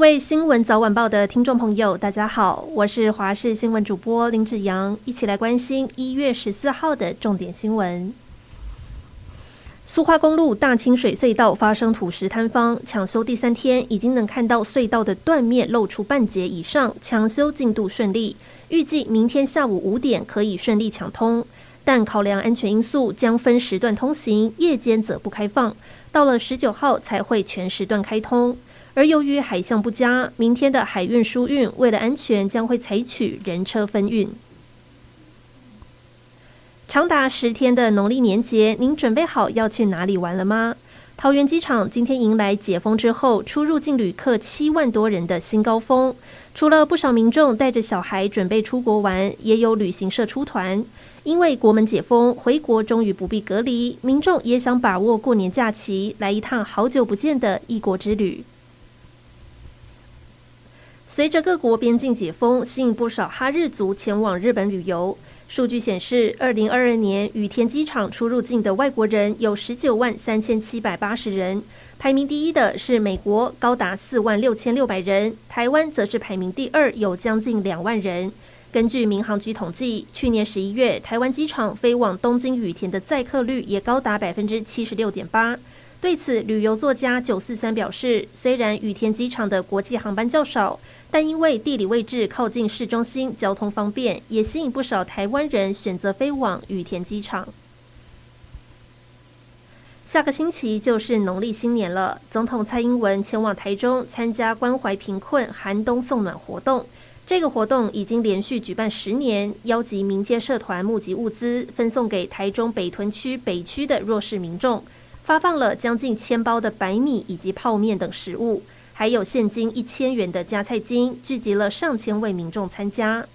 位新闻早晚报的听众朋友，大家好，我是华视新闻主播林志扬，一起来关心一月十四号的重点新闻。苏花公路大清水隧道发生土石坍方，抢修第三天，已经能看到隧道的断面露出半截以上，抢修进度顺利，预计明天下午五点可以顺利抢通。但考量安全因素，将分时段通行，夜间则不开放，到了十九号才会全时段开通。而由于海象不佳，明天的海运疏运为了安全，将会采取人车分运。长达十天的农历年节，您准备好要去哪里玩了吗？桃园机场今天迎来解封之后，出入境旅客七万多人的新高峰。除了不少民众带着小孩准备出国玩，也有旅行社出团。因为国门解封，回国终于不必隔离，民众也想把握过年假期，来一趟好久不见的异国之旅。随着各国边境解封，吸引不少哈日族前往日本旅游。数据显示，二零二二年羽田机场出入境的外国人有十九万三千七百八十人，排名第一的是美国，高达四万六千六百人；台湾则是排名第二，有将近两万人。根据民航局统计，去年十一月，台湾机场飞往东京羽田的载客率也高达百分之七十六点八。对此，旅游作家九四三表示，虽然羽田机场的国际航班较少，但因为地理位置靠近市中心，交通方便，也吸引不少台湾人选择飞往羽田机场。下个星期就是农历新年了，总统蔡英文前往台中参加关怀贫困寒冬送暖活动。这个活动已经连续举办十年，邀集民间社团募集物资，分送给台中北屯区北区的弱势民众。发放了将近千包的白米以及泡面等食物，还有现金一千元的加菜金，聚集了上千位民众参加。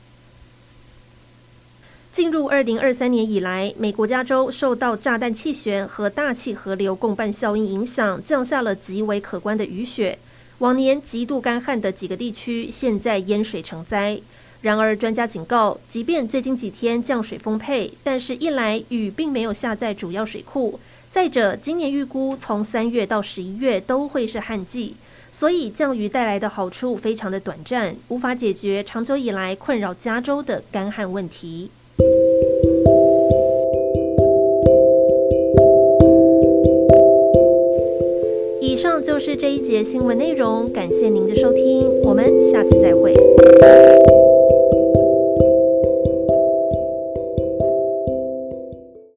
进入二零二三年以来，美国加州受到炸弹气旋和大气河流共伴效应影响，降下了极为可观的雨雪。往年极度干旱的几个地区，现在淹水成灾。然而，专家警告，即便最近几天降水丰沛，但是一来雨并没有下在主要水库。再者，今年预估从三月到十一月都会是旱季，所以降雨带来的好处非常的短暂，无法解决长久以来困扰加州的干旱问题。以上就是这一节新闻内容，感谢您的收听，我们下次再会。